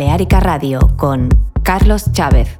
Baleárica Radio con Carlos Chávez.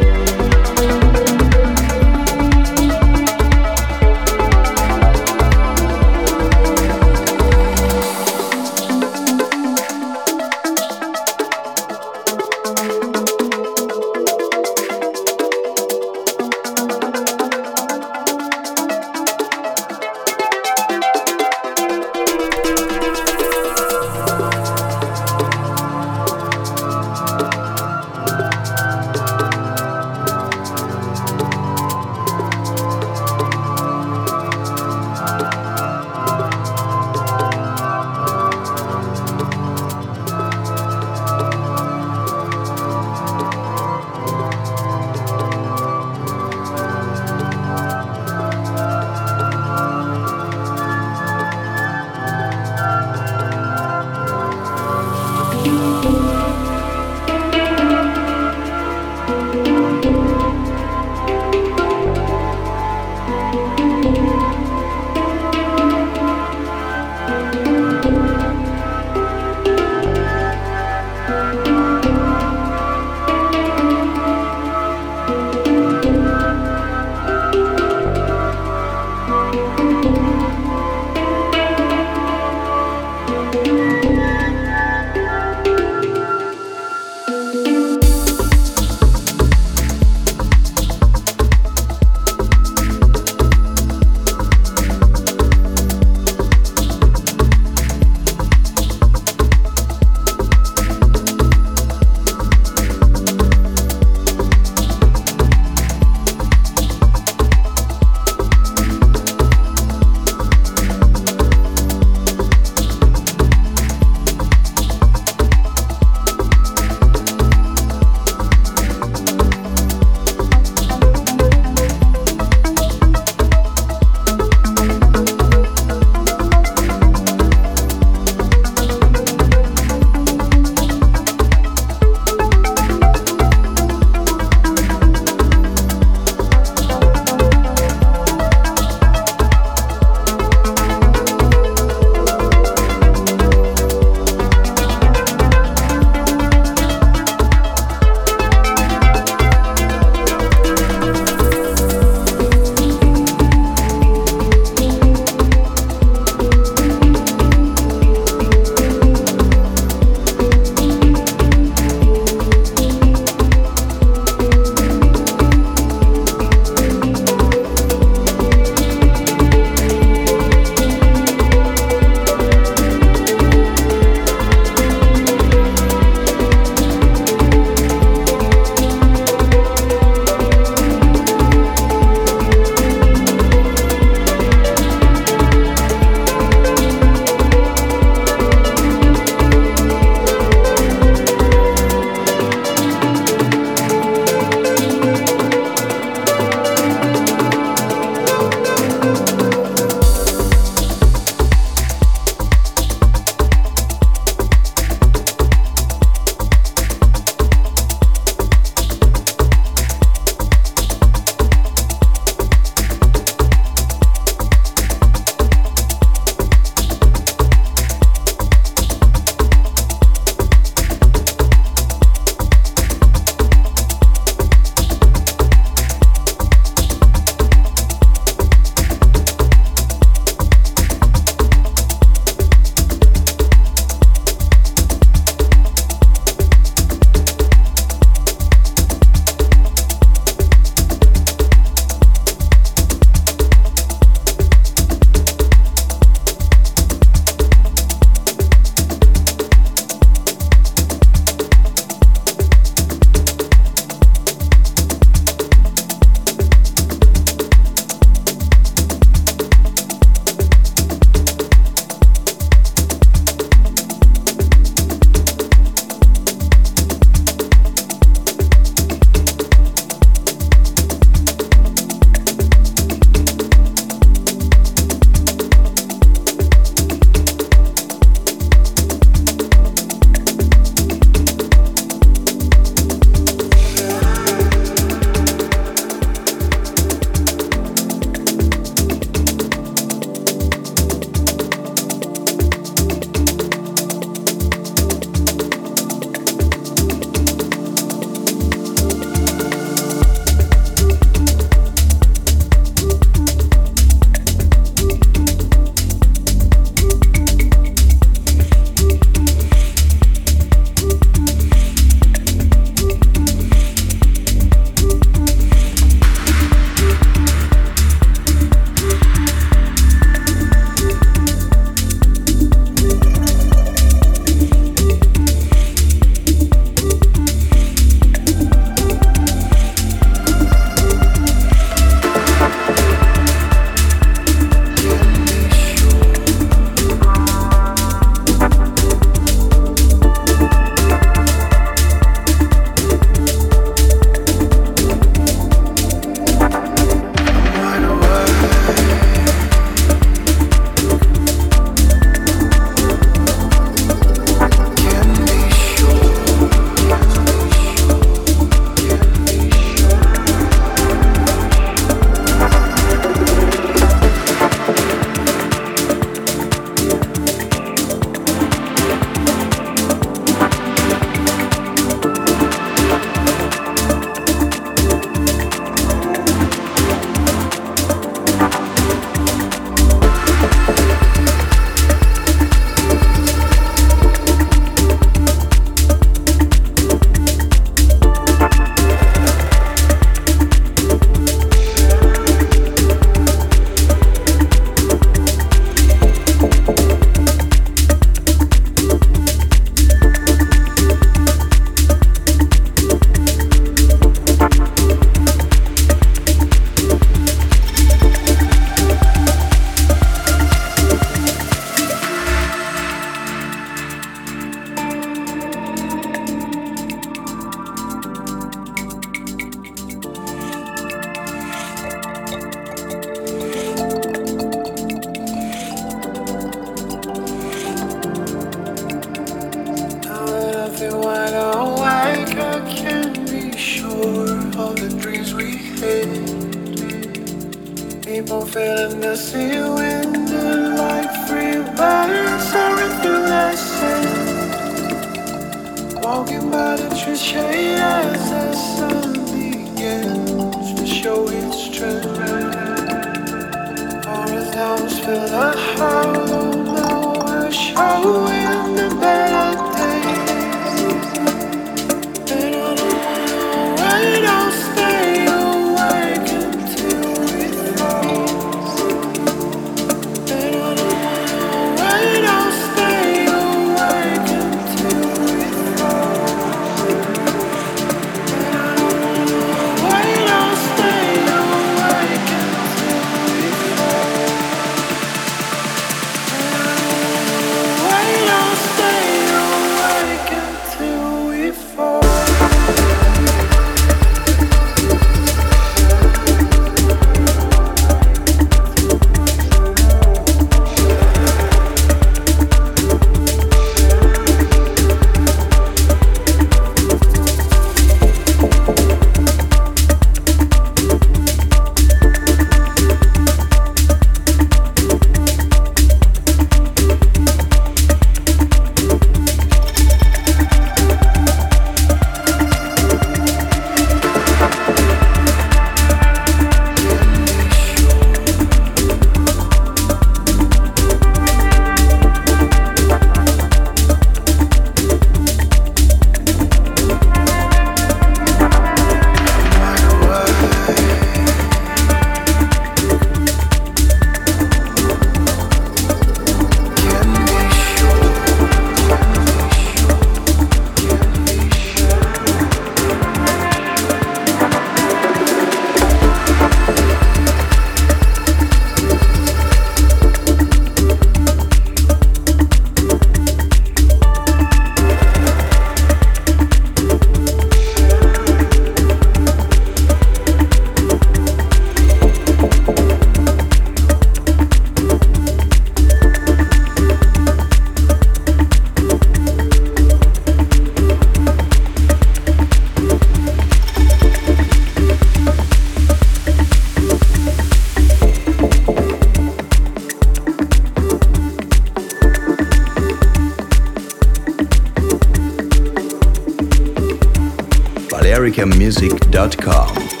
americamusic.com.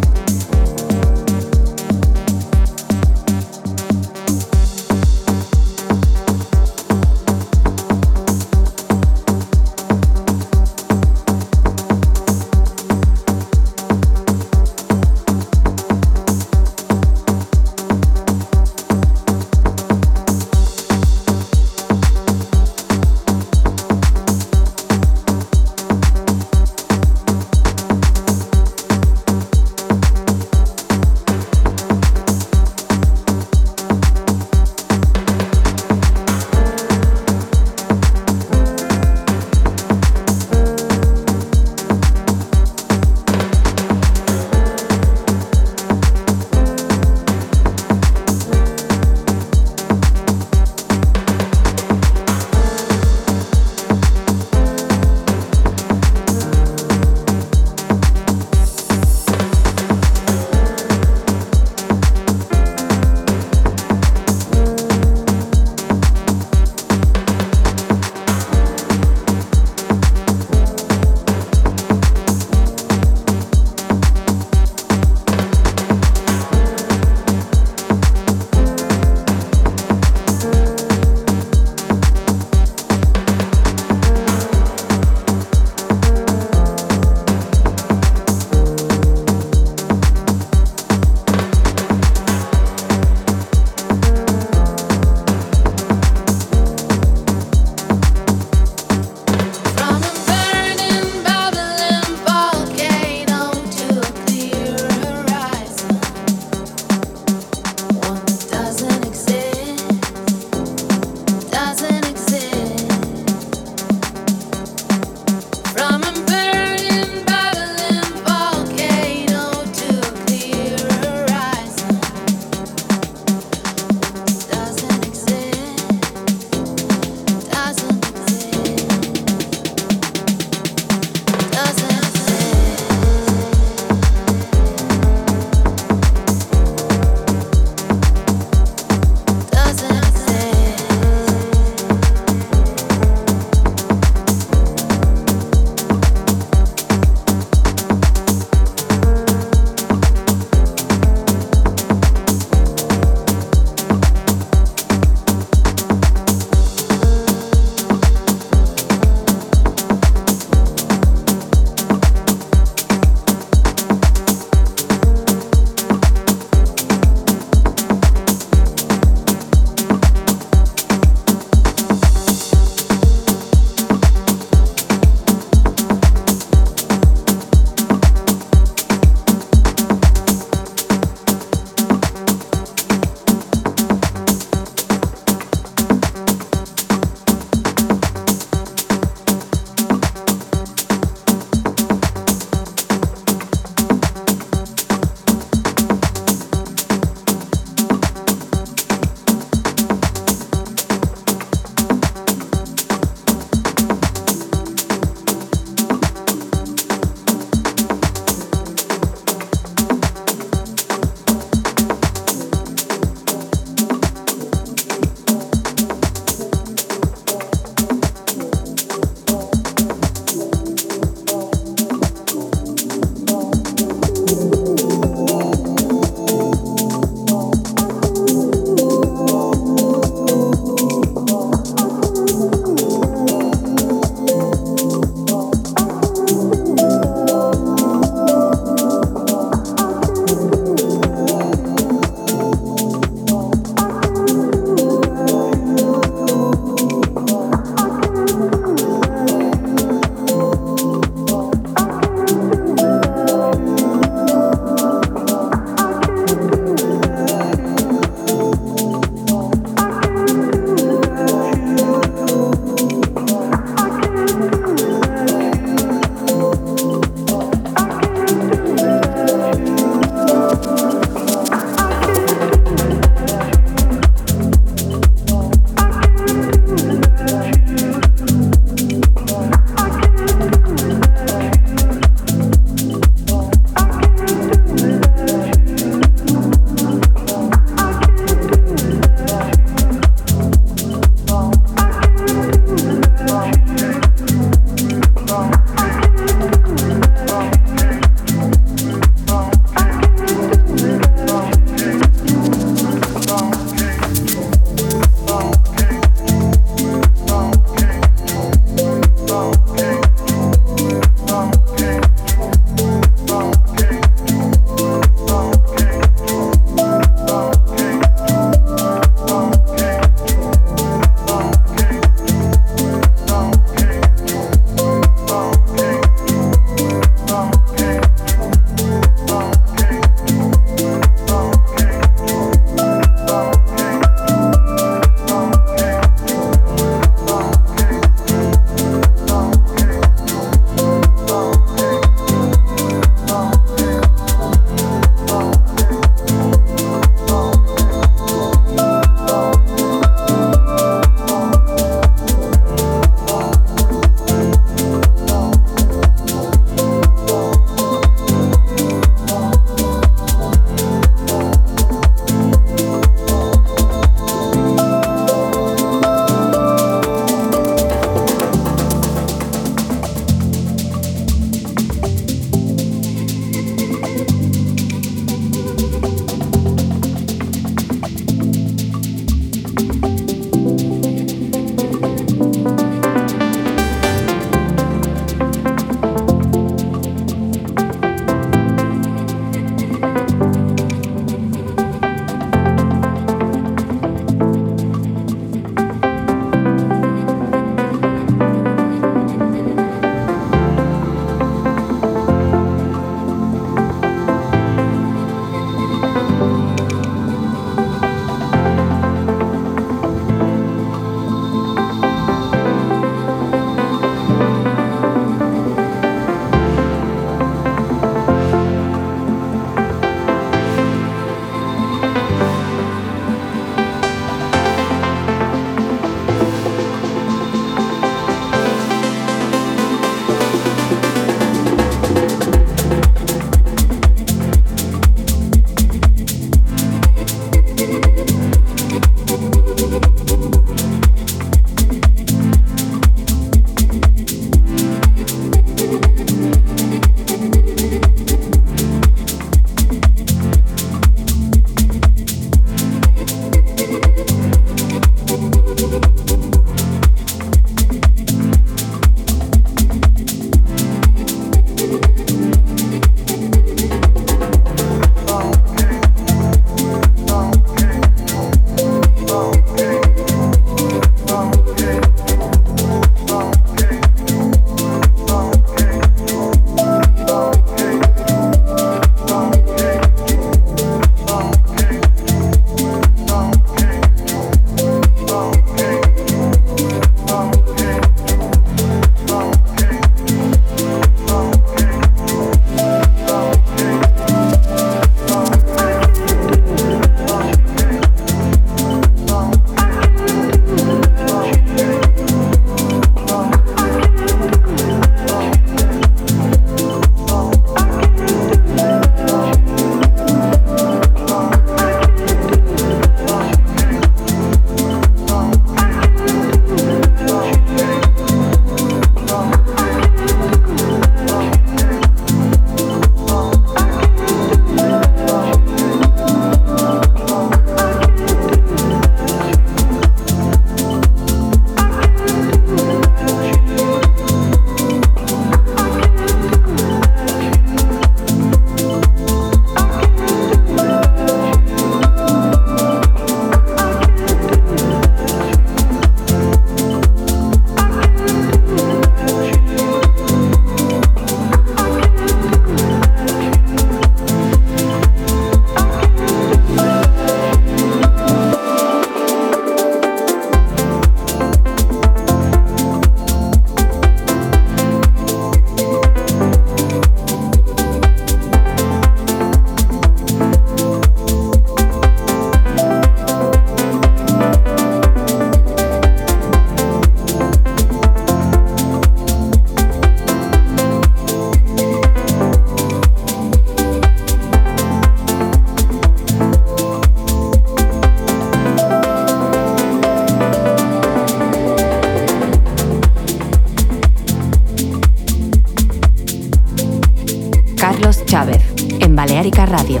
americanmusic.com. Radio.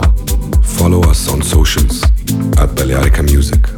Follow us on socials at Balearica Music.